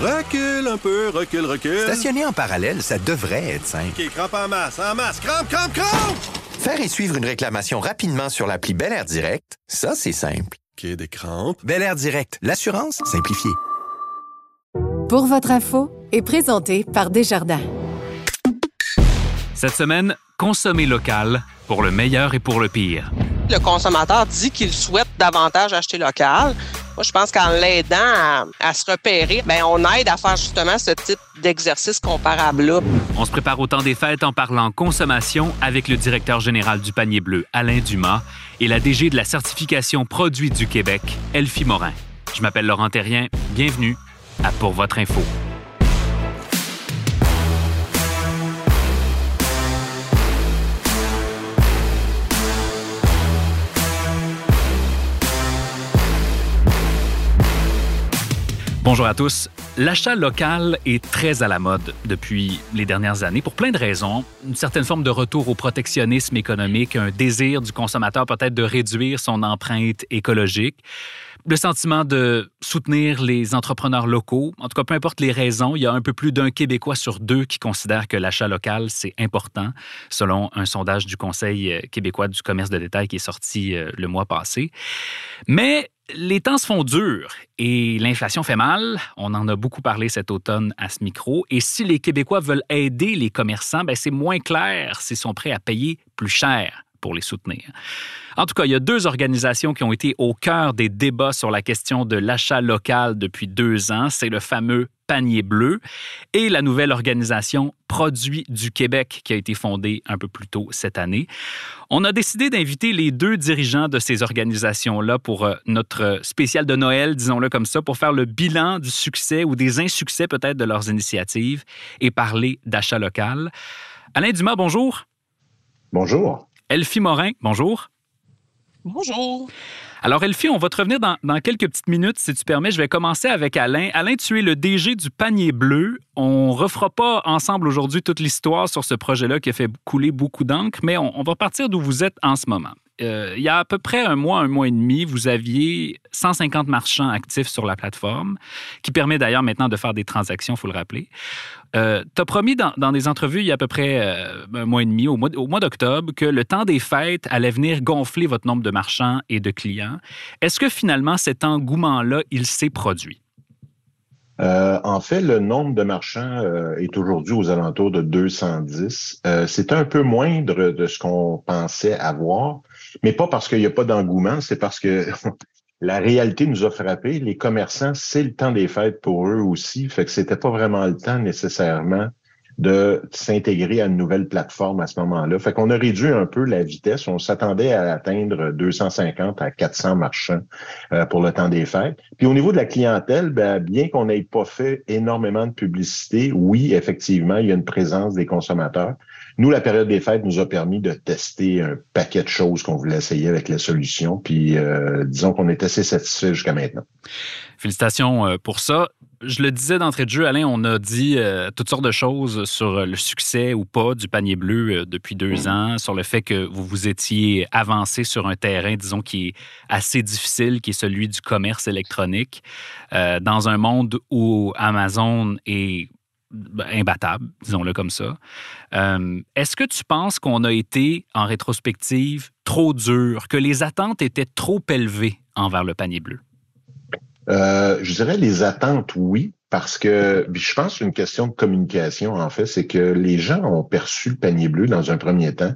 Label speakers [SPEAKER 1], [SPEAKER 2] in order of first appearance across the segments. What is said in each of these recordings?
[SPEAKER 1] Recule un peu, recule, recule.
[SPEAKER 2] Stationner en parallèle, ça devrait être simple.
[SPEAKER 1] OK, crampe en masse, en masse, crampe, crampe, crampe!
[SPEAKER 2] Faire et suivre une réclamation rapidement sur l'appli Bel Air Direct, ça, c'est simple.
[SPEAKER 1] OK, des crampes.
[SPEAKER 2] Bel Air Direct, l'assurance simplifiée.
[SPEAKER 3] Pour votre info est présenté par Desjardins.
[SPEAKER 4] Cette semaine, consommer local pour le meilleur et pour le pire.
[SPEAKER 5] Le consommateur dit qu'il souhaite davantage acheter local. Moi, je pense qu'en l'aidant à, se repérer, ben, on aide à faire justement ce type d'exercice comparable-là.
[SPEAKER 4] On se prépare au temps des fêtes en parlant consommation avec le directeur général du panier bleu, Alain Dumas, et la DG de la certification produits du Québec, Elfie Morin. Je m'appelle Laurent Terrien. Bienvenue à Pour votre info. Bonjour à tous. L'achat local est très à la mode depuis les dernières années pour plein de raisons. Une certaine forme de retour au protectionnisme économique, un désir du consommateur peut-être de réduire son empreinte écologique, le sentiment de soutenir les entrepreneurs locaux. En tout cas, peu importe les raisons, il y a un peu plus d'un Québécois sur deux qui considère que l'achat local, c'est important, selon un sondage du Conseil québécois du commerce de détail qui est sorti le mois passé. Mais les temps se font durs et l'inflation fait mal. On en a beaucoup parlé cet automne à ce micro. Et si les Québécois veulent aider les commerçants, ben c'est moins clair s'ils sont prêts à payer plus cher pour les soutenir. En tout cas, il y a deux organisations qui ont été au cœur des débats sur la question de l'achat local depuis deux ans. C'est le fameux panier bleu et la nouvelle organisation Produits du Québec qui a été fondée un peu plus tôt cette année. On a décidé d'inviter les deux dirigeants de ces organisations-là pour notre spécial de Noël, disons-le comme ça, pour faire le bilan du succès ou des insuccès peut-être de leurs initiatives et parler d'achat local. Alain Dumas, bonjour.
[SPEAKER 6] Bonjour.
[SPEAKER 4] Elfie Morin, bonjour.
[SPEAKER 5] Bonjour.
[SPEAKER 4] Alors, Elfie, on va te revenir dans, dans, quelques petites minutes, si tu permets. Je vais commencer avec Alain. Alain, tu es le DG du Panier Bleu. On refera pas ensemble aujourd'hui toute l'histoire sur ce projet-là qui a fait couler beaucoup d'encre, mais on, on, va partir d'où vous êtes en ce moment. Euh, il y a à peu près un mois, un mois et demi, vous aviez 150 marchands actifs sur la plateforme, qui permet d'ailleurs maintenant de faire des transactions, il faut le rappeler. Euh, tu as promis dans, des entrevues il y a à peu près euh, un mois et demi, au mois, d'octobre, que le temps des fêtes allait venir gonfler votre nombre de marchands et de clients. Est-ce que finalement cet engouement-là, il s'est produit?
[SPEAKER 6] Euh, en fait, le nombre de marchands est aujourd'hui aux alentours de 210. Euh, c'est un peu moindre de ce qu'on pensait avoir, mais pas parce qu'il n'y a pas d'engouement, c'est parce que la réalité nous a frappé. Les commerçants, c'est le temps des fêtes pour eux aussi, fait que c'était pas vraiment le temps nécessairement de s'intégrer à une nouvelle plateforme à ce moment-là. Fait qu'on a réduit un peu la vitesse. On s'attendait à atteindre 250 à 400 marchands euh, pour le temps des fêtes. Puis au niveau de la clientèle, ben, bien qu'on n'ait pas fait énormément de publicité, oui, effectivement, il y a une présence des consommateurs. Nous, la période des fêtes nous a permis de tester un paquet de choses qu'on voulait essayer avec la solution. Puis euh, disons qu'on est assez satisfait jusqu'à maintenant.
[SPEAKER 4] Félicitations euh, pour ça je le disais d'entrée de jeu, Alain, on a dit euh, toutes sortes de choses sur le succès ou pas du panier bleu euh, depuis deux ans, sur le fait que vous vous étiez avancé sur un terrain, disons, qui est assez difficile, qui est celui du commerce électronique, euh, dans un monde où Amazon est imbattable, disons-le comme ça. Euh, Est-ce que tu penses qu'on a été, en rétrospective, trop dur, que les attentes étaient trop élevées envers le panier bleu?
[SPEAKER 6] Euh, je dirais les attentes, oui, parce que je pense une question de communication, en fait, c'est que les gens ont perçu le panier bleu dans un premier temps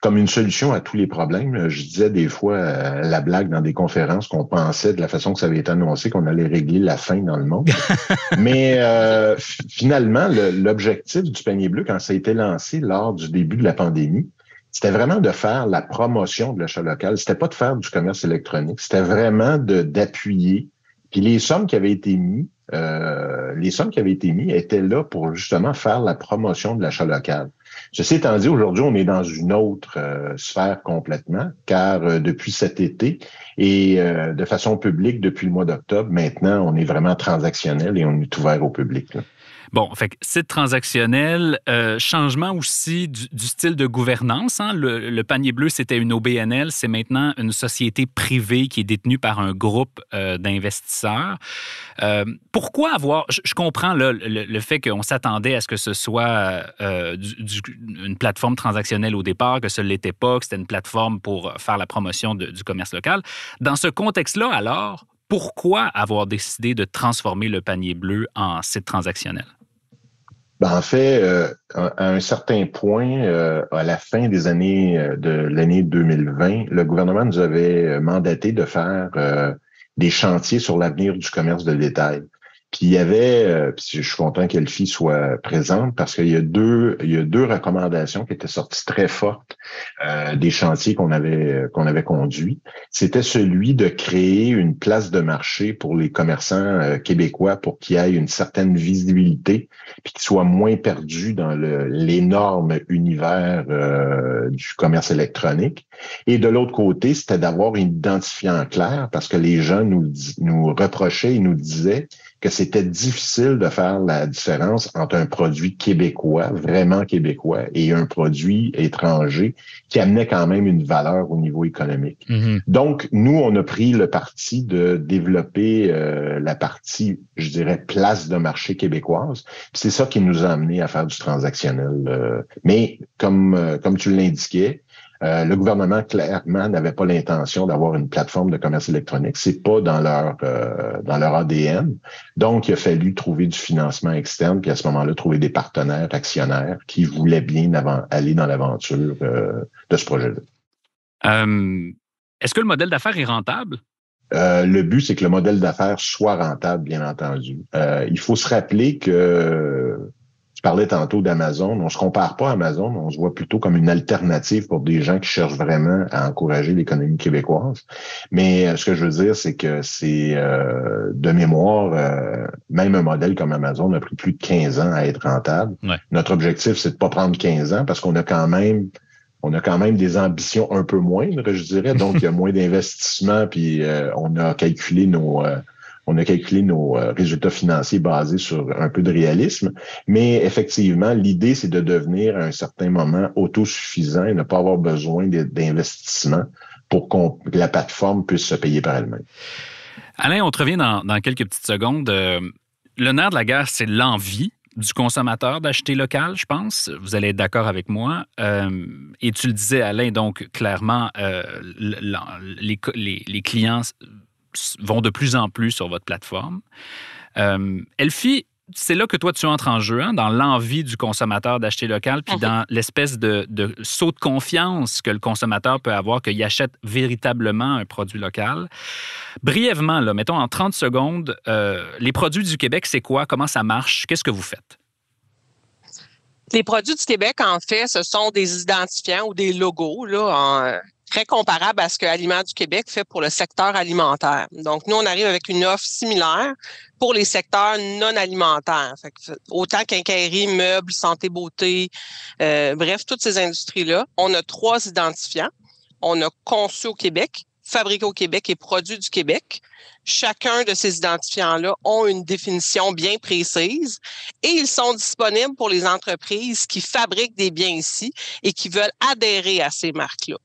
[SPEAKER 6] comme une solution à tous les problèmes. Je disais des fois euh, la blague dans des conférences qu'on pensait de la façon que ça avait été annoncé qu'on allait régler la faim dans le monde. Mais euh, finalement, l'objectif du panier bleu, quand ça a été lancé lors du début de la pandémie, c'était vraiment de faire la promotion de l'achat local. C'était pas de faire du commerce électronique. C'était vraiment d'appuyer puis les sommes qui avaient été mises, euh, les sommes qui avaient été mises étaient là pour justement faire la promotion de l'achat local. Ceci étant dit, aujourd'hui, on est dans une autre euh, sphère complètement, car euh, depuis cet été et de façon publique depuis le mois d'octobre, maintenant, on est vraiment transactionnel et on est ouvert au public.
[SPEAKER 4] Bon, fait que site transactionnel, euh, changement aussi du, style de gouvernance. hein. Le, panier bleu, c'était une OBNL, c'est maintenant une société privée qui est détenue par un groupe euh, d'investisseurs. Euh, pourquoi avoir... Je, comprends le, fait qu'on s'attendait à ce que ce soit une plateforme transactionnelle au départ, que ce l'était pas, que c'était une plateforme pour faire la promotion du commerce local. Dans ce contexte-là, alors, pourquoi avoir décidé de transformer le panier bleu en site transactionnel?
[SPEAKER 6] Ben, en fait, euh, à un certain point, euh, à la fin des années euh, de l'année 2020, le gouvernement nous avait mandaté de faire des chantiers sur l'avenir du commerce de détail. Puis il y avait, euh, je suis content qu'Elfie soit présente parce qu'il y a deux, il y a deux recommandations qui étaient sorties très fortes euh, des chantiers qu'on avait qu'on avait conduits. C'était celui de créer une place de marché pour les commerçants euh, québécois pour qu'il y ait une certaine visibilité puis qu'ils soient moins perdus dans l'énorme univers euh, du commerce électronique. Et de l'autre côté, c'était d'avoir un identifiant clair parce que les gens nous, nous reprochaient et nous disaient que c'était difficile de faire la différence entre un produit québécois, vraiment québécois, et un produit étranger qui amenait quand même une valeur au niveau économique. Donc, nous, on a pris le parti de développer euh, la partie, je dirais, place de marché québécoise. C'est ça qui nous a amené à faire du transactionnel. euh. Mais comme, euh, comme tu l'indiquais, euh, le gouvernement clairement n'avait pas l'intention d'avoir une plateforme de commerce électronique. C'est pas dans leur euh, dans leur ADN. Donc, il a fallu trouver du financement externe, puis à ce moment-là, trouver des partenaires actionnaires qui voulaient bien avant- aller dans l'aventure euh, de ce projet-là.
[SPEAKER 4] Est-ce que le modèle d'affaires est rentable?
[SPEAKER 6] Euh, le but, c'est que le modèle d'affaires soit rentable, bien entendu. Euh, il faut se rappeler que tu parlais tantôt d'Amazon. On se compare pas à Amazon, on se voit plutôt comme une alternative pour des gens qui cherchent vraiment à encourager l'économie québécoise. Mais euh, ce que je veux dire, c'est que c'est euh, de mémoire, euh, même un modèle comme Amazon a pris plus de 15 ans à être rentable.
[SPEAKER 4] Ouais.
[SPEAKER 6] Notre objectif, c'est de pas prendre 15 ans parce qu'on a quand même on a quand même des ambitions un peu moindres, je dirais. Donc, il y a moins d'investissement, puis euh, on a calculé nos euh, on a calculé nos euh, résultats financiers basés sur un peu de réalisme. Mais effectivement, l'idée, c'est de devenir à un certain moment autosuffisant et ne pas avoir besoin d'investissement pour que la plateforme puisse se payer par elle-même.
[SPEAKER 4] Alain, on te revient dans, quelques petites secondes. Euh, le nerf de la guerre, c'est l'envie du consommateur d'acheter local, je pense. Vous allez être d'accord avec moi. Euh, et tu le disais, Alain, donc clairement, les, clients vont de plus en plus sur votre plateforme. Euh, Elfie, c'est là que toi, tu entres en jeu, hein, dans l'envie du consommateur d'acheter local, puis
[SPEAKER 5] Mhm.
[SPEAKER 4] dans l'espèce de, de saut de confiance que le consommateur peut avoir qu'il achète véritablement un produit local. Brièvement, là, mettons en 30 secondes, euh, les produits du Québec, c'est quoi? Comment ça marche? Qu'est-ce que vous faites?
[SPEAKER 5] Les produits du Québec, en fait, ce sont des identifiants ou des logos là, en, très comparables à ce que Aliments du Québec fait pour le secteur alimentaire. Donc, nous, on arrive avec une offre similaire pour les secteurs non alimentaires. Fait que, autant quincaillerie, meubles, santé, beauté, euh, bref, toutes ces industries-là. On a trois identifiants. On a conçu au Québec, fabriqué au Québec et produit du Québec. Chacun de ces identifiants-là ont une définition bien précise et ils sont disponibles pour les entreprises qui fabriquent des biens ici et qui veulent adhérer à ces marques-là.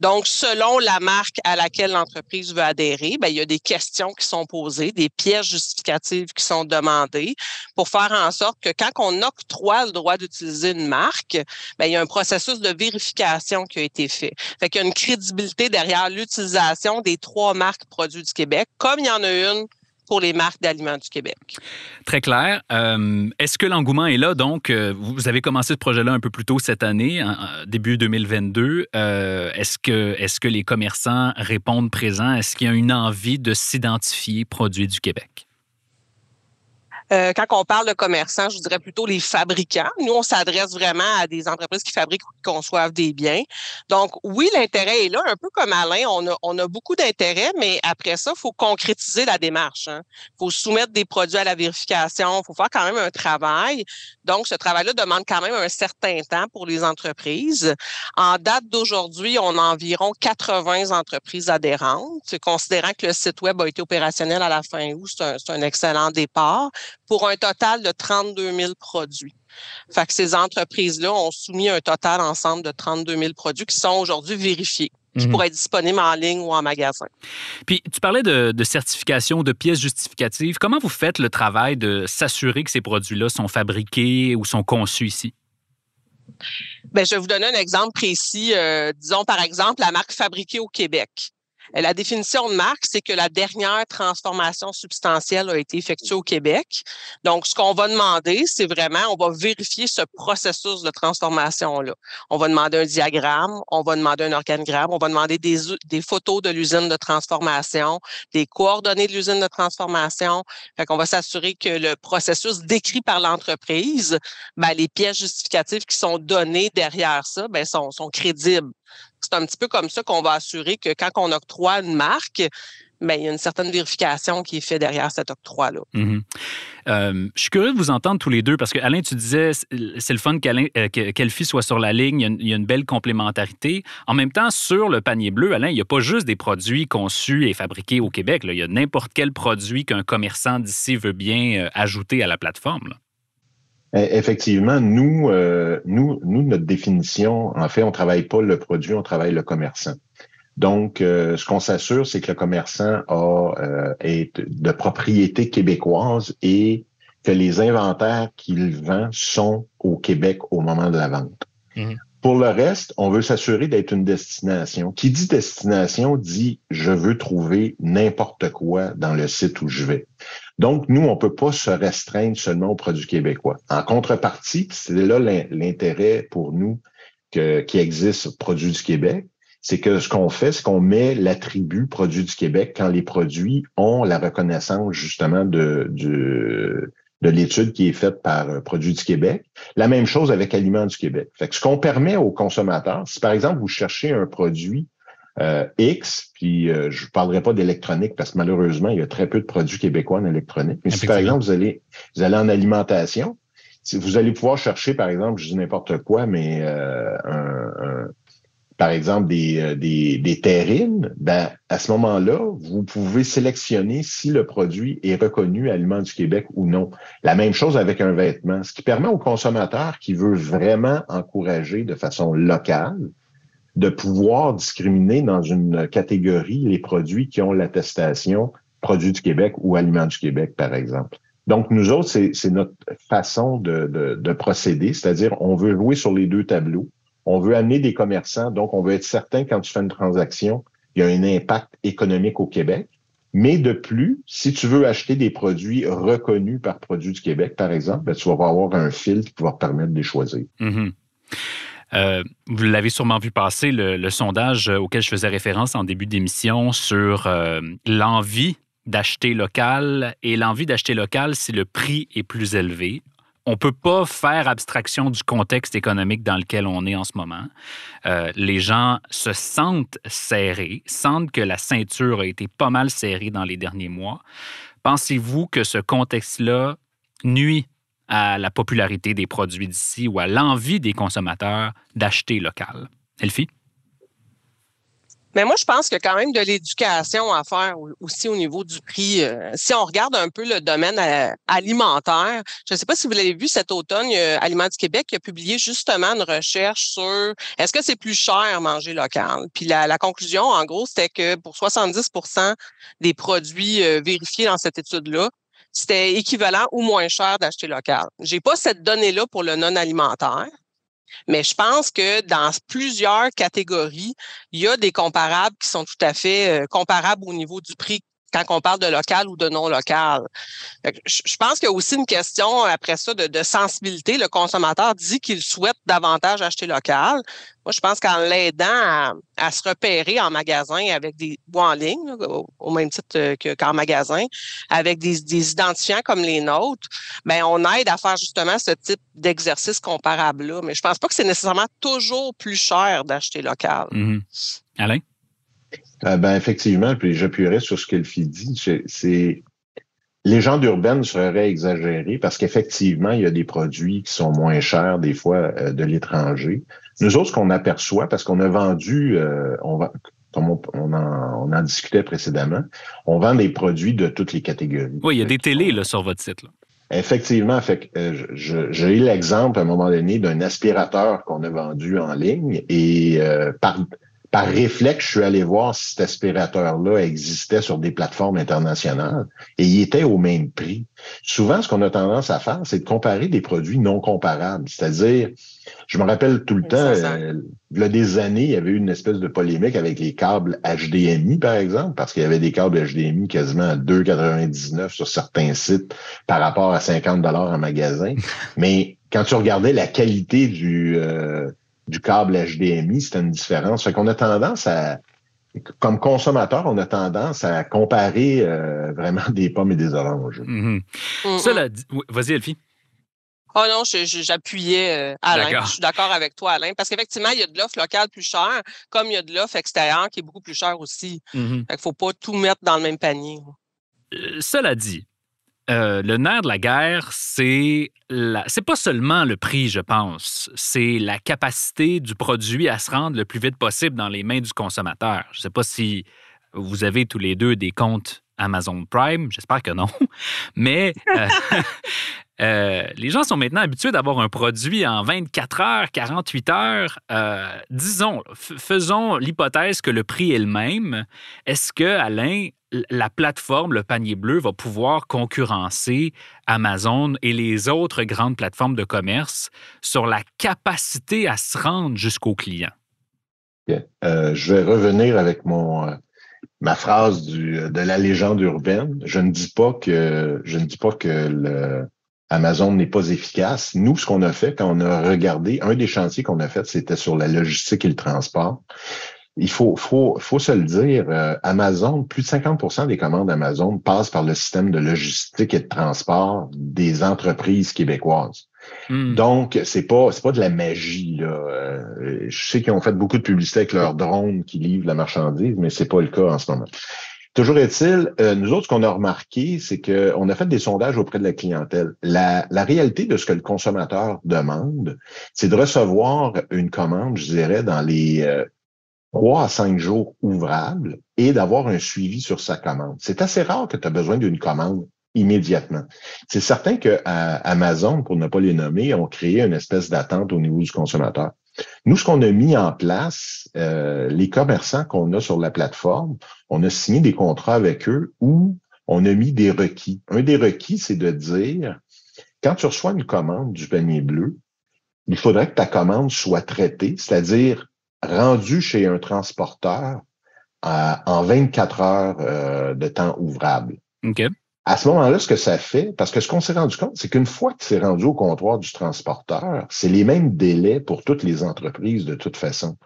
[SPEAKER 5] Donc, selon la marque à laquelle l'entreprise veut adhérer, ben, il y a des questions qui sont posées, des pièces justificatives qui sont demandées pour faire en sorte que quand on octroie le droit d'utiliser une marque, ben, il y a un processus de vérification qui a été fait. Fait qu'il y a une crédibilité derrière l'utilisation des trois marques produits du Québec, comme il y en a une pour les marques d'aliments du Québec.
[SPEAKER 4] Très clair. Euh, Est-ce que l'engouement est là? Donc, euh, vous avez commencé ce projet-là un peu plus tôt cette année, début 2022. Euh, Est-ce que, est que les commerçants répondent présents? Est-ce qu'il y a une envie de s'identifier produit du Québec?
[SPEAKER 5] Euh, quand on parle de commerçants, je dirais plutôt les fabricants. Nous, on s'adresse vraiment à des entreprises qui fabriquent ou qui conçoivent des biens. Donc, oui, l'intérêt est là, un peu comme Alain, on a, on a beaucoup d'intérêt, mais après ça, il faut concrétiser la démarche. Il hein. faut soumettre des produits à la vérification, il faut faire quand même un travail. Donc, ce travail-là demande quand même un certain temps pour les entreprises. En date d'aujourd'hui, on a environ 80 entreprises adhérentes, considérant que le site Web a été opérationnel à la fin août, c'est un, un excellent départ pour un total de 32 000 produits. Fait que ces entreprises-là ont soumis un total ensemble de 32 000 produits qui sont aujourd'hui vérifiés qui mhm. pourraient être disponibles en ligne ou en magasin.
[SPEAKER 4] Puis, tu parlais de, de, certification, de pièces justificatives. Comment vous faites le travail de s'assurer que ces produits-là sont fabriqués ou sont conçus ici?
[SPEAKER 5] Bien, je vais vous donner un exemple précis. Euh, disons, par exemple, la marque fabriquée au Québec. La définition de marque, c'est que la dernière transformation substantielle a été effectuée au Québec. Donc, ce qu'on va demander, c'est vraiment, on va vérifier ce processus de transformation-là. On va demander un diagramme, on va demander un organigramme, on va demander des, photos de l'usine de transformation, des coordonnées de l'usine de transformation. Fait qu'on va s'assurer que le processus décrit par l'entreprise, ben, les pièces justificatives qui sont données derrière ça, ben, sont crédibles c'est un petit peu comme ça qu'on va assurer que quand on octroie une marque, ben, il y a une certaine vérification qui est faite derrière cet octroi-là.
[SPEAKER 4] Mm-hmm. Euh, je suis curieux de vous entendre tous les deux parce que Alain, tu disais c'est le fun euh, qu'Elfie soit sur la ligne, il y, a une, belle complémentarité. En même temps, sur le panier bleu, Alain, il n'y a pas juste des produits conçus et fabriqués au Québec. Il y a n'importe quel produit qu'un commerçant d'ici veut bien euh, ajouter à la plateforme.
[SPEAKER 6] Effectivement, nous, euh, nous, nous, notre définition, en fait, on travaille pas le produit, on travaille le commerçant. Donc, euh, ce qu'on s'assure, c'est que le commerçant a, euh, est de propriété québécoise et que les inventaires qu'il vend sont au Québec au moment de la vente. Mhm. Pour le reste, on veut s'assurer d'être une destination. Qui dit destination dit je veux trouver n'importe quoi dans le site où je vais. Donc, nous, on peut pas se restreindre seulement aux produits québécois. En contrepartie, c'est là l'intérêt pour nous que, qui existe Produits du Québec, c'est que ce qu'on fait, c'est qu'on met l'attribut Produits du Québec quand les produits ont la reconnaissance justement de, de, de l'étude qui est faite par euh, Produits du Québec. La même chose avec Aliments du Québec. Fait ce qu'on permet aux consommateurs, si par exemple vous cherchez un produit euh, X, puis euh, je ne parlerai pas d'électronique parce que malheureusement, il y a très peu de produits québécois en électronique. Mais si par exemple, vous allez, vous allez en alimentation, si vous allez pouvoir chercher, par exemple, je dis n'importe quoi, mais euh, un, par exemple des, des, des terrines, ben, à ce moment-là, vous pouvez sélectionner si le produit est reconnu Aliments du Québec ou non. La même chose avec un vêtement, ce qui permet au consommateur qui veut vraiment encourager de façon locale, de pouvoir discriminer dans une catégorie les produits qui ont l'attestation produits du Québec ou aliments du Québec, par exemple. Donc, nous autres, c'est notre façon de, de, de procéder, c'est-à-dire on veut jouer sur les deux tableaux. On veut amener des commerçants, donc on veut être certain quand tu fais une transaction, il y a un impact économique au Québec. Mais de plus, si tu veux acheter des produits reconnus par Produits du Québec, par exemple, ben, tu vas avoir un filtre qui va te permettre de les choisir.
[SPEAKER 4] Mm-hmm. Euh, vous l'avez sûrement vu passer, le, sondage auquel je faisais référence en début d'émission sur euh, l'envie d'acheter local et l'envie d'acheter local si le prix est plus élevé. On ne peut pas faire abstraction du contexte économique dans lequel on est en ce moment. Euh, les gens se sentent serrés, sentent que la ceinture a été pas mal serrée dans les derniers mois. Pensez-vous que ce contexte-là nuit à la popularité des produits d'ici ou à l'envie des consommateurs d'acheter local. Elfie?
[SPEAKER 5] Mais moi, je pense qu'il y a quand même de l'éducation à faire aussi au niveau du prix. Euh, si on regarde un peu le domaine euh, alimentaire, je ne sais pas si vous l'avez vu cet automne, il y a Aliments du Québec a publié justement une recherche sur est-ce que c'est plus cher manger local? Puis la, conclusion, en gros, c'était que pour 70% des produits euh, vérifiés dans cette étude-là, c'était équivalent ou moins cher d'acheter local. J'ai pas cette donnée-là pour le non alimentaire, mais je pense que dans plusieurs catégories, il y a des comparables qui sont tout à fait euh, comparables au niveau du prix quand on parle de local ou de non local. Je pense qu'il y a aussi une question après ça de, sensibilité. Le consommateur dit qu'il souhaite davantage acheter local. Moi, je pense qu'en l'aidant à, se repérer en magasin avec des ou en ligne, au, même titre qu'en magasin, avec des, identifiants comme les nôtres, ben on aide à faire justement ce type d'exercice comparable-là. Mais je pense pas que c'est nécessairement toujours plus cher d'acheter local.
[SPEAKER 4] Mm-hmm. Alain?
[SPEAKER 6] Euh, ben effectivement, puis j'appuierais sur ce que le fille dit. C'est les gens d'urbaine seraient exagérés parce qu'effectivement, il y a des produits qui sont moins chers des fois euh, de l'étranger. Nous autres, ce qu'on aperçoit, parce qu'on a vendu, euh, on va, comme on, on, en, on, en, discutait précédemment, on vend des produits de toutes les catégories.
[SPEAKER 4] Oui, il y a des télés là, sur votre site. Là.
[SPEAKER 6] Effectivement, fait j'ai eu l'exemple à un moment donné d'un aspirateur qu'on a vendu en ligne et par, par réflexe, je suis allé voir si cet aspirateur-là existait sur des plateformes internationales et il était au même prix. Souvent, ce qu'on a tendance à faire, c'est de comparer des produits non comparables. C'est-à-dire, je me rappelle tout le temps, euh, il y a des années, il y avait eu une espèce de polémique avec les câbles HDMI, par exemple, parce qu'il y avait des câbles HDMI quasiment à 2,99 sur certains sites par rapport à 50 dollars en magasin. Mais quand tu regardais la qualité du... Euh, du câble HDMI, c'est une différence. Fait qu'on a tendance à, comme consommateur, on a tendance à comparer euh, vraiment des pommes et des oranges.
[SPEAKER 4] Mm-hmm. Mm-hmm. vas-y, Elfie.
[SPEAKER 5] Oh non, j'appuyais euh, Alain. Je suis d'accord avec toi, Alain, parce qu'effectivement, il y a de l'offre locale plus chère, comme il y a de l'offre extérieure qui est beaucoup plus chère aussi. Mm-hmm. Il ne faut pas tout mettre dans le même panier.
[SPEAKER 4] Euh, cela dit, euh, le nerf de la guerre, c'est c'est pas seulement le prix, je pense, c'est la capacité du produit à se rendre le plus vite possible dans les mains du consommateur. Je ne sais pas si vous avez tous les deux des comptes Amazon Prime, j'espère que non, mais euh, euh, les gens sont maintenant habitués d'avoir un produit en 24 heures, 48 heures. disons, faisons l'hypothèse que le prix est le même. Est-ce que, Alain, la plateforme, le panier bleu, va pouvoir concurrencer Amazon et les autres grandes plateformes de commerce sur la capacité à se rendre jusqu'au client.
[SPEAKER 6] Euh, je vais revenir avec euh, ma phrase de la légende urbaine. Je ne dis pas que je ne dis pas que Amazon n'est pas efficace. Nous, ce qu'on a fait quand on a regardé, un des chantiers qu'on a fait, c'était sur la logistique et le transport il faut, faut, faut se le dire, euh, Amazon, plus de 50% des commandes Amazon passent par le système de logistique et de transport des entreprises québécoises. Hmm. Donc, c'est pas, c'est pas de la magie, là. Euh, je sais qu'ils ont fait beaucoup de publicité avec leurs drones qui livrent la marchandise, mais c'est pas le cas en ce moment. Toujours est-il, euh, nous autres, ce qu'on a remarqué, c'est qu'on a fait des sondages auprès de la clientèle. La, réalité de ce que le consommateur demande, c'est de recevoir une commande, je dirais, dans les trois à cinq jours ouvrables et d'avoir un suivi sur sa commande. C'est assez rare que tu as besoin d'une commande immédiatement. C'est certain que Amazon, pour ne pas les nommer, ont créé une espèce d'attente au niveau du consommateur. Nous, ce qu'on a mis en place, euh, les commerçants qu'on a sur la plateforme, on a signé des contrats avec eux où on a mis des requis. Un des requis, c'est de dire, quand tu reçois une commande du panier bleu, il faudrait que ta commande soit traitée, c'est-à-dire rendu chez un transporteur euh, en 24 heures euh, de temps ouvrable. À ce moment-là, ce que ça fait, parce que ce qu'on s'est rendu compte, c'est qu'une fois que c'est rendu au comptoir du transporteur, c'est les mêmes délais pour toutes les entreprises de toute façon.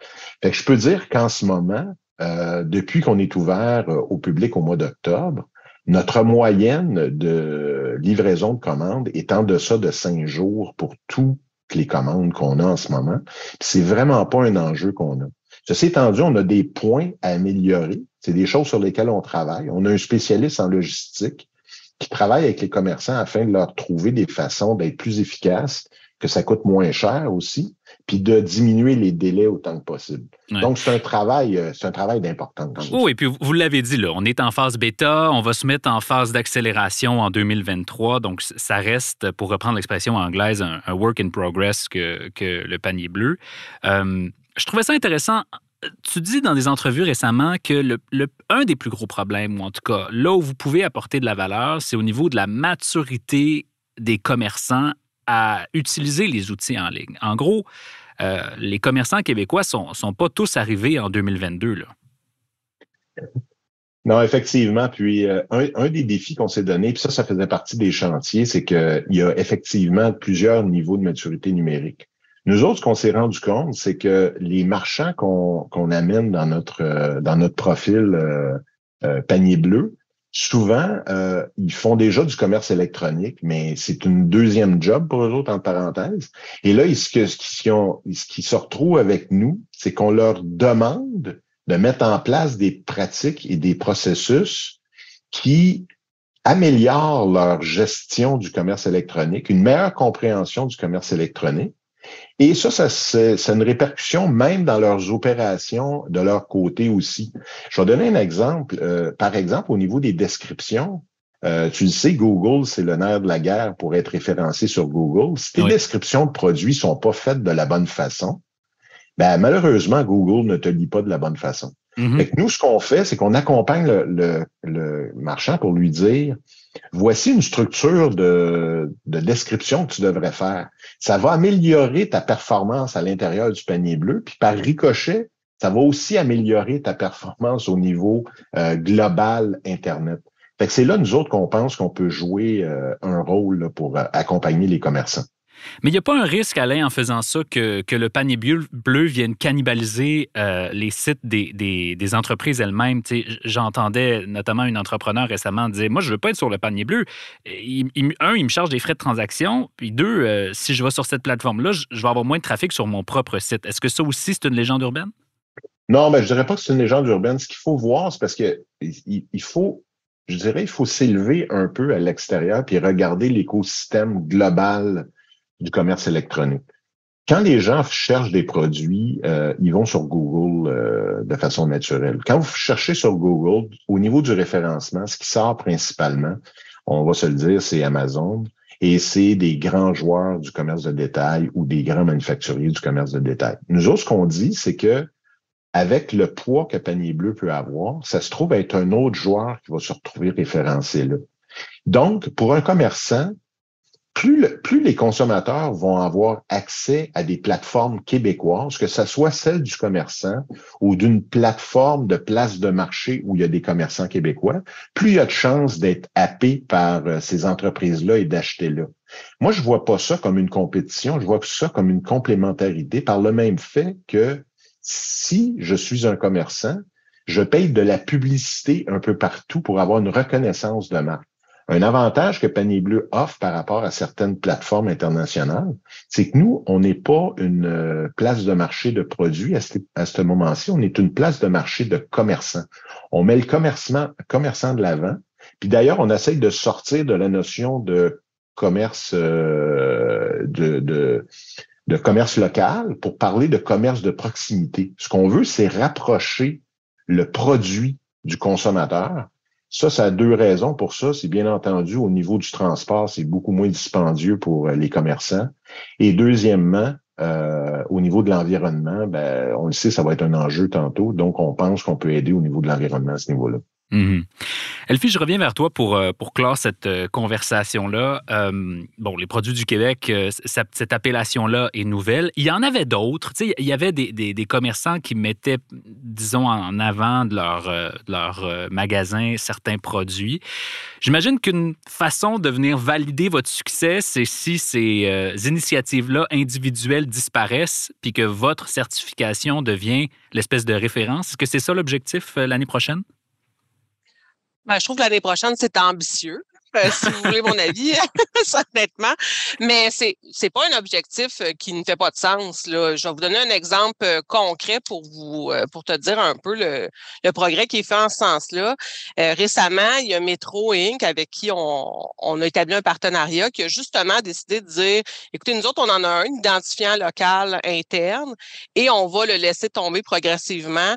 [SPEAKER 6] Fait que je peux dire qu'en ce moment, euh, depuis qu'on est ouvert au public au mois d'octobre, notre moyenne de livraison de commandes est en deçà de cinq jours pour tout les commandes qu'on a en ce moment. C'est vraiment pas un enjeu qu'on a. Ceci étant dit, on a des points à améliorer. C'est des choses sur lesquelles on travaille. On a un spécialiste en logistique qui travaille avec les commerçants afin de leur trouver des façons d'être plus efficaces, que ça coûte moins cher aussi, puis de diminuer les délais autant que possible. Donc, c'est un travail, euh, c'est un travail d'importance.
[SPEAKER 4] Oui, et puis vous l'avez dit, là, on est en phase bêta, on va se mettre en phase d'accélération en 2023, donc ça reste, pour reprendre l'expression anglaise, un, work in progress que, que le panier bleu. Euh, je trouvais ça intéressant tu dis dans des entrevues récemment que le, un des plus gros problèmes, ou en tout cas là où vous pouvez apporter de la valeur, c'est au niveau de la maturité des commerçants à utiliser les outils en ligne. En gros, euh, les commerçants québécois ne sont, sont, pas tous arrivés en 2022. Là.
[SPEAKER 6] Non, effectivement. Puis euh, un, un, des défis qu'on s'est donné, puis ça, ça faisait partie des chantiers, c'est qu'il y a effectivement plusieurs niveaux de maturité numérique. Nous autres, ce qu'on s'est rendu compte, c'est que les marchands qu'on amène dans notre euh, dans notre profil euh, euh, panier bleu, souvent, ils font déjà du commerce électronique, mais c'est une deuxième job pour eux autres, en parenthèse. Et là, ce, que, ce, qui, se retrouve avec nous, c'est qu'on leur demande de mettre en place des pratiques et des processus qui améliorent leur gestion du commerce électronique, une meilleure compréhension du commerce électronique. Et ça, ça c'est une répercussion même dans leurs opérations de leur côté aussi. Je vais donner un exemple. Euh, par exemple, au niveau des descriptions, euh, tu le sais, Google, c'est le nerf de la guerre pour être référencé sur Google. Si tes descriptions de produits sont pas faites de la bonne façon, ben, malheureusement, Google ne te lit pas de la bonne façon. Mm nous, ce qu'on fait, c'est qu'on accompagne le, le, marchand pour lui dire, voici une structure de, de description que tu devrais faire. Ça va améliorer ta performance à l'intérieur du panier bleu, puis par ricochet, ça va aussi améliorer ta performance au niveau euh, global Internet. Fait que c'est là, nous autres, qu'on pense qu'on peut jouer euh, un rôle pour euh, accompagner les commerçants.
[SPEAKER 4] Mais il n'y a pas un risque, Alain, en faisant ça, que, le panier bleu, vienne cannibaliser euh, les sites des, entreprises elles-mêmes? J'entendais notamment une entrepreneur récemment dire Moi, je ne veux pas être sur le panier bleu. un, il me charge des frais de transaction. Puis deux, euh, si je vais sur cette plateforme-là, je, vais avoir moins de trafic sur mon propre site. Est-ce que ça aussi, c'est une légende urbaine?
[SPEAKER 6] Non, mais je dirais pas que c'est une légende urbaine. Ce qu'il faut voir, c'est parce que il faut je dirais, il faut s'élever un peu à l'extérieur puis regarder l'écosystème global du commerce électronique. Quand les gens cherchent des produits, euh, ils vont sur Google euh, de façon naturelle. Quand vous cherchez sur Google, au niveau du référencement, ce qui sort principalement, on va se le dire, c'est Amazon et c'est des grands joueurs du commerce de détail ou des grands manufacturiers du commerce de détail. Nous autres, ce qu'on dit, c'est que avec le poids que Panier Bleu peut avoir, ça se trouve être un autre joueur qui va se retrouver référencé là. Donc, pour un commerçant, plus, les consommateurs vont avoir accès à des plateformes québécoises, que ce soit celle du commerçant ou d'une plateforme de place de marché où il y a des commerçants québécois, plus il y a de chances d'être happé par euh, ces entreprises-là et d'acheter là. Moi, je vois pas ça comme une compétition, je vois ça comme une complémentarité par le même fait que si je suis un commerçant, je paye de la publicité un peu partout pour avoir une reconnaissance de marque. Un avantage que Panier Bleu offre par rapport à certaines plateformes internationales, c'est que nous, on n'est pas une euh, place de marché de produits à ce, moment-ci, on est une place de marché de commerçants. On met le commerçant, commerçant de l'avant. Puis d'ailleurs, on essaye de sortir de la notion de commerce euh, de commerce local pour parler de commerce de proximité. Ce qu'on veut, c'est rapprocher le produit du consommateur ça, ça a deux raisons pour ça. C'est bien entendu au niveau du transport, c'est beaucoup moins dispendieux pour euh, les commerçants. Et deuxièmement, euh, au niveau de l'environnement, ben, on le sait, ça va être un enjeu tantôt. Donc, on pense qu'on peut aider au niveau de l'environnement à ce niveau-là.
[SPEAKER 4] Mhm. Elfie, je reviens vers toi pour, euh, pour clore cette euh, conversation-là. Euh, bon, les produits du Québec, cette appellation-là est nouvelle. Il y en avait d'autres. Il y avait des, des, commerçants qui mettaient, disons, en avant de leur, leur magasin certains produits. J'imagine qu'une façon de venir valider votre succès, c'est si ces initiatives-là individuelles disparaissent puis que votre certification devient l'espèce de référence. Est-ce que c'est ça l'objectif l'année prochaine?
[SPEAKER 5] Ben, je trouve que l'année prochaine, c'est ambitieux. Euh, si vous voulez mon avis, honnêtement. Mais c'est c'est pas un objectif euh, qui ne fait pas de sens. Là. Je vais vous donner un exemple euh, concret pour vous pour te dire un peu le, le progrès qui est fait en ce sens-là. récemment, il y a Metro Inc. avec qui on, on a établi un partenariat qui a justement décidé de dire écoutez, nous autres, on en a un identifiant local interne et on va le laisser tomber progressivement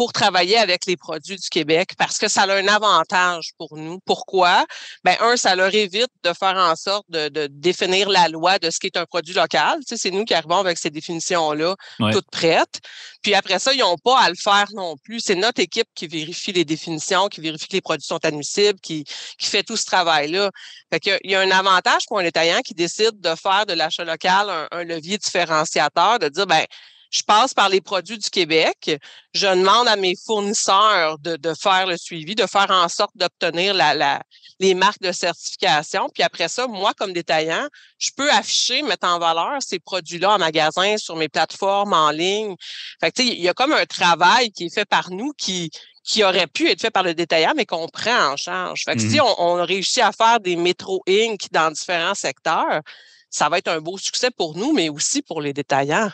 [SPEAKER 5] pour travailler avec les produits du Québec parce que ça a un avantage pour nous. Pourquoi? Ben, un, ça leur évite de faire en sorte de, de définir la loi de ce qui est un produit local. Tu sais, c'est nous qui arrivons avec ces définitions-là toutes prêtes. Puis après ça, ils n'ont pas à le faire non plus. C'est notre équipe qui vérifie les définitions, qui vérifie que les produits sont admissibles, qui, qui fait tout ce travail-là. Fait qu'il y a un avantage pour un Italien qui décide de faire de l'achat local un, un levier différenciateur, de dire, ben, je passe par les produits du Québec. Je demande à mes fournisseurs de, de faire le suivi, de faire en sorte d'obtenir la, la, les marques de certification. Puis après ça, moi, comme détaillant, je peux afficher, mettre en valeur ces produits-là en magasin, sur mes plateformes, en ligne. Fait que, il y a comme un travail qui est fait par nous qui, qui aurait pu être fait par le détaillant, mais qu'on prend en charge. Fait que si mm-hmm. on, on réussit à faire des métro Inc. dans différents secteurs, ça va être un beau succès pour nous, mais aussi pour les détaillants.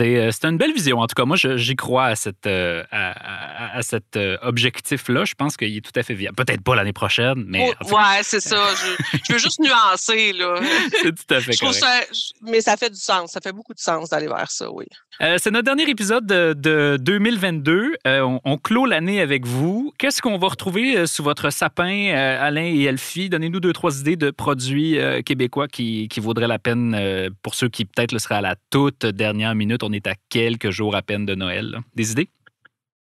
[SPEAKER 4] Euh, c'est une belle vision. En tout cas, moi, j'y crois à, cette, euh, à, cet euh, objectif-là. Je pense qu'il est tout à fait viable. Peut-être pas l'année prochaine, mais.
[SPEAKER 5] Oh, ouais, c'est ça. Je, veux juste nuancer. là.
[SPEAKER 4] c'est tout à fait correct.
[SPEAKER 5] Ça, mais ça fait du sens. Ça fait beaucoup de sens d'aller vers ça, oui.
[SPEAKER 4] c'est notre dernier épisode de, 2022. on, on, clôt l'année avec vous. Qu'est-ce qu'on va retrouver sous votre sapin, Alain et Elfie? Donnez-nous deux, trois idées de produits québécois qui, qui vaudraient la peine pour ceux qui peut-être le seraient à la toute dernière minute on est à quelques jours à peine de Noël. Des idées?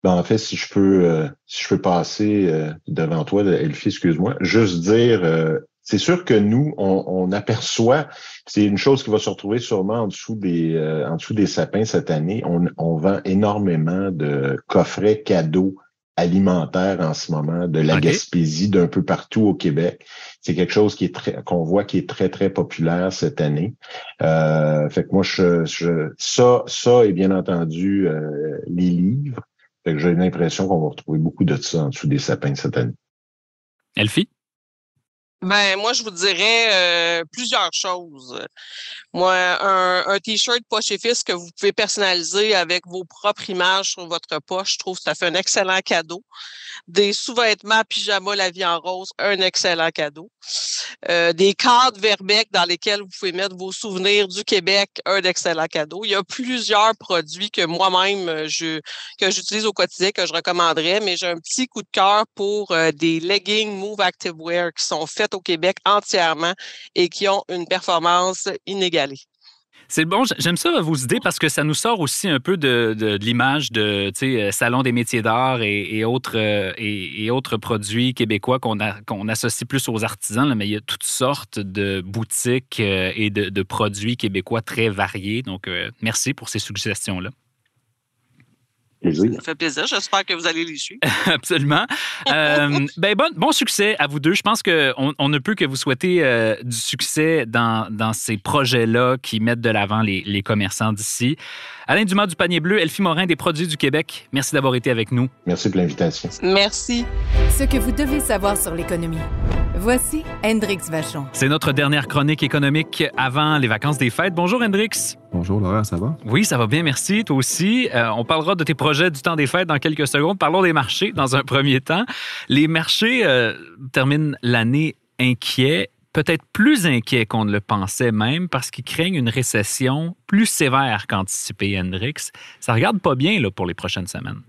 [SPEAKER 6] Ben, en fait, si je peux, euh, si je peux passer euh, devant toi, Elfie, excuse-moi, juste dire, euh, c'est sûr que nous, on, aperçoit, c'est une chose qui va se retrouver sûrement en dessous des, en dessous des sapins cette année. On, on vend énormément de coffrets cadeaux alimentaires en ce moment, de la Gaspésie, d'un peu partout au Québec. C'est quelque chose qui est très, qu'on voit qui est très, très populaire cette année. Euh, fait que moi, je, je, ça, ça et bien entendu euh, les livres. Fait que j'ai l'impression qu'on va retrouver beaucoup de ça en dessous des sapins cette année.
[SPEAKER 4] Elfie?
[SPEAKER 5] Ben, moi, je vous dirais euh, plusieurs choses. Moi, un, un t-shirt poche et fils que vous pouvez personnaliser avec vos propres images sur votre poche, je trouve que ça fait un excellent cadeau. Des sous-vêtements pyjama la vie en rose, un excellent cadeau. Euh, des cadres Verbec dans lesquels vous pouvez mettre vos souvenirs du Québec, un excellent cadeau. Il y a plusieurs produits que moi-même euh, je que j'utilise au quotidien que je recommanderais, mais j'ai un petit coup de cœur pour des leggings Move Active Wear qui sont faits au Québec entièrement et qui ont une performance inégalée.
[SPEAKER 4] C'est bon, j'aime ça vos idées parce que ça nous sort aussi un peu de, l'image de, euh, salon des métiers d'art et, autres euh, et, autres produits québécois qu'on associe plus aux artisans, mais il y a toutes sortes de boutiques euh, et de produits québécois très variés. Donc, merci pour ces suggestions-là.
[SPEAKER 5] Ça fait plaisir. J'espère que vous allez les suivre.
[SPEAKER 4] Absolument. Euh, ben bon, bon, succès à vous deux. Je pense qu'on on ne peut que vous souhaiter euh, du succès dans, dans ces projets-là qui mettent de l'avant les, les, commerçants d'ici. Alain Dumas du Panier Bleu, Elfie Morin des Produits du Québec, merci d'avoir été avec nous.
[SPEAKER 6] Merci pour l'invitation.
[SPEAKER 5] Merci.
[SPEAKER 3] Ce que vous devez savoir sur l'économie. Voici Hendrix Vachon.
[SPEAKER 4] C'est notre dernière chronique économique avant les vacances des fêtes. Bonjour Hendrix.
[SPEAKER 7] Bonjour Laurent, ça va?
[SPEAKER 4] Oui, ça va bien, merci. Toi aussi. Euh, on parlera de tes projets du temps des fêtes dans quelques secondes. Parlons des marchés dans un premier temps. Les marchés euh, terminent l'année inquiets peut-être plus inquiets qu'on ne le pensait même parce qu'ils craignent une récession plus sévère qu'anticipée, Hendrix. Ça regarde pas bien là, pour les prochaines semaines.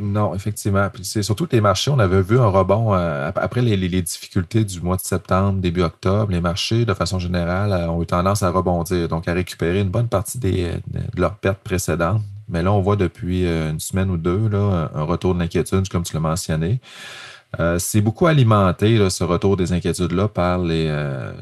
[SPEAKER 7] Non, effectivement. C'est surtout les marchés, on avait vu un rebond euh, après les, difficultés du mois de septembre, début octobre. Les marchés, de façon générale, euh, ont eu tendance à rebondir, donc à récupérer une bonne partie des, de leurs pertes précédentes. Mais là, on voit depuis euh, une semaine ou deux là, un retour de l'inquiétude, comme tu l'as mentionné. Euh, c'est beaucoup alimenté, ce retour des inquiétudes-là, par les, euh,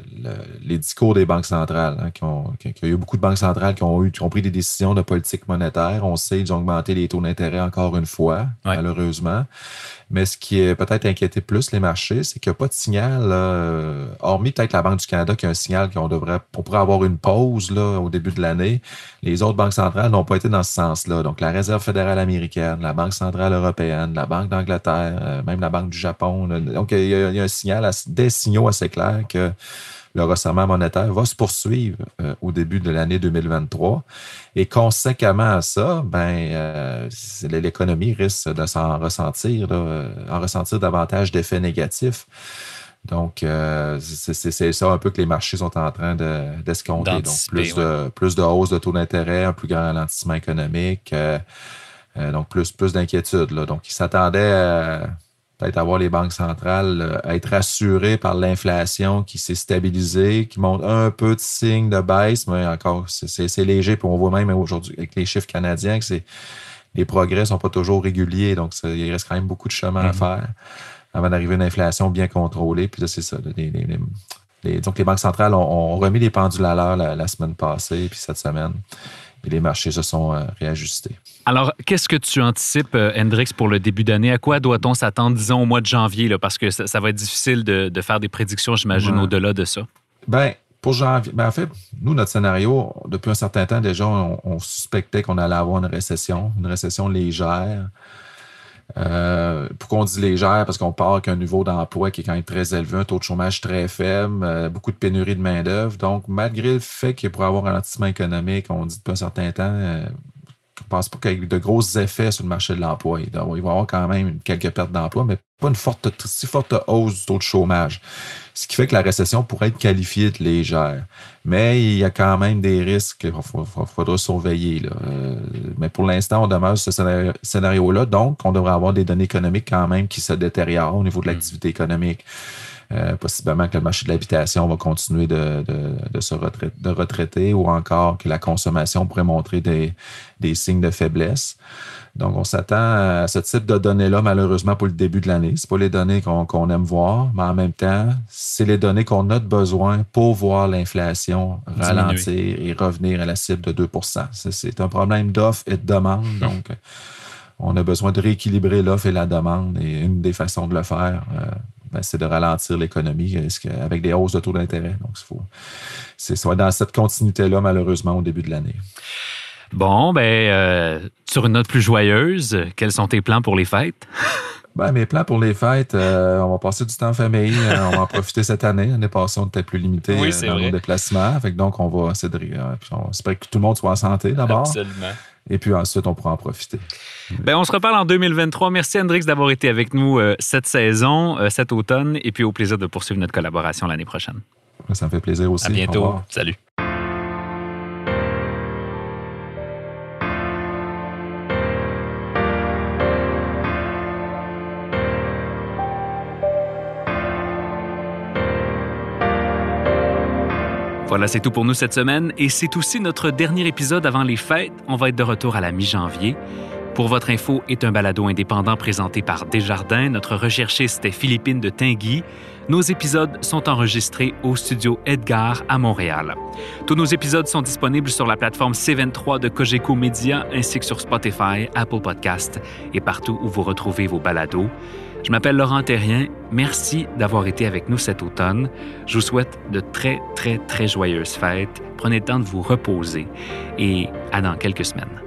[SPEAKER 7] les discours des banques centrales. Hein, qui ont, qui, il y a eu beaucoup de banques centrales qui ont, eu, qui ont pris des décisions de politique monétaire. On sait qu'ils ont augmenté les taux d'intérêt encore une fois, malheureusement. Mais ce qui est peut-être inquiété plus les marchés, c'est qu'il n'y a pas de signal, euh, hormis peut-être la Banque du Canada qui a un signal qu'on devrait, on pourrait avoir une pause là, au début de l'année. Les autres banques centrales n'ont pas été dans ce sens-là. Donc, la Réserve fédérale américaine, la Banque centrale européenne, la Banque d'Angleterre, euh, même la Banque du Japon. donc, il y, a, un signal, des signaux assez clairs que le resserrement monétaire va se poursuivre euh, au début de l'année 2023. Et conséquemment à ça, ben, euh, l'économie risque de s'en ressentir, euh, en ressentir davantage d'effets négatifs. Donc, c'est ça un peu que les marchés sont en train d'escompter. donc, plus, de, plus de hausse de taux d'intérêt, un plus grand ralentissement économique, donc plus, plus d'inquiétude. Donc, ils s'attendaient à peut-être avoir les banques centrales euh, être assurées par l'inflation qui s'est stabilisée, qui montre un peu de signe de baisse, mais encore, c'est léger. Puis on voit même aujourd'hui avec les chiffres canadiens que les progrès sont pas toujours réguliers, donc il reste quand même beaucoup de chemin à mm-hmm. faire avant d'arriver à une inflation bien contrôlée. Puis là, c'est ça. donc, les banques centrales ont, remis les pendules à l'heure la, semaine passée, puis cette semaine. Et les marchés se sont euh, réajustés.
[SPEAKER 4] Alors, qu'est-ce que tu anticipes, euh, Hendrix, pour le début d'année? À quoi doit-on s'attendre, disons, au mois de janvier? Là, parce que ça, ça va être difficile de, de faire des prédictions, j'imagine,
[SPEAKER 7] Ouais.
[SPEAKER 4] au-delà de ça.
[SPEAKER 7] Ben, pour janvier, ben en fait, nous, notre scénario, depuis un certain temps déjà, on, on suspectait qu'on allait avoir une récession, une récession légère. Euh, pourquoi on dit légère? Parce qu'on part avec un niveau d'emploi qui est quand même très élevé, un taux de chômage très faible, euh, beaucoup de pénurie de main-d'œuvre. Donc, malgré le fait qu'il pourrait avoir un ralentissement économique, on dit depuis un certain temps, euh, ne pense pas qu'il y ait de gros effets sur le marché de l'emploi. Il va y avoir quand même quelques pertes d'emploi, mais pas une forte, si forte hausse du taux de chômage. Ce qui fait que la récession pourrait être qualifiée de légère. Mais il y a quand même des risques qu'il faudra surveiller. Là. Euh, mais pour l'instant, on demeure sur ce scénario- scénario-là. Donc, on devrait avoir des données économiques quand même qui se détériorent au niveau de l'activité économique. Euh, possiblement que le marché de l'habitation va continuer de, de, de se retraiter, de retraiter ou encore que la consommation pourrait montrer des, des signes de faiblesse. Donc, on s'attend à ce type de données-là, malheureusement, pour le début de l'année. C'est pas les données qu'on aime voir, mais en même temps, c'est les données qu'on a de besoin pour voir l'inflation ralentir et revenir à la cible de 2 C'est- C'est un problème d'offre et de demande. Donc, on a besoin de rééquilibrer l'offre et la demande. Et une des façons de le faire, euh, ben, c'est de ralentir l'économie que- avec des hausses de taux d'intérêt. Donc, il faut, c'est dans cette continuité-là, malheureusement, au début de l'année.
[SPEAKER 4] Bon, ben, euh, sur une note plus joyeuse, quels sont tes plans pour les fêtes?
[SPEAKER 7] Ben, mes plans pour les fêtes, euh, on va passer du temps en famille. euh, on va en profiter cette année. L'année passée, on était plus limité
[SPEAKER 4] Oui,
[SPEAKER 7] dans
[SPEAKER 4] vrai.
[SPEAKER 7] nos déplacements. Fait que donc, on va essayer de, puis on espère que tout le monde soit en santé d'abord.
[SPEAKER 4] Absolument.
[SPEAKER 7] Et puis ensuite, on pourra en profiter.
[SPEAKER 4] Ben, on se reparle en 2023. Merci, Hendrix, d'avoir été avec nous euh, cette saison, euh, cet automne, et puis au plaisir de poursuivre notre collaboration l'année prochaine.
[SPEAKER 7] Ça me fait plaisir aussi.
[SPEAKER 4] À bientôt. Salut. Voilà, c'est tout pour nous cette semaine et c'est aussi notre dernier épisode avant les fêtes. On va être de retour à la mi-janvier. Pour votre info est un balado indépendant présenté par Desjardins. Notre recherchiste est Philippine de Tinguy. Nos épisodes sont enregistrés au studio Edgar à Montréal. Tous nos épisodes sont disponibles sur la plateforme C23 de Cogeco Média ainsi que sur Spotify, Apple Podcast et partout où vous retrouvez vos balados. Je m'appelle Laurent Terrien. Merci d'avoir été avec nous cet automne. Je vous souhaite de très, très, très joyeuses fêtes. Prenez le temps de vous reposer et à dans quelques semaines.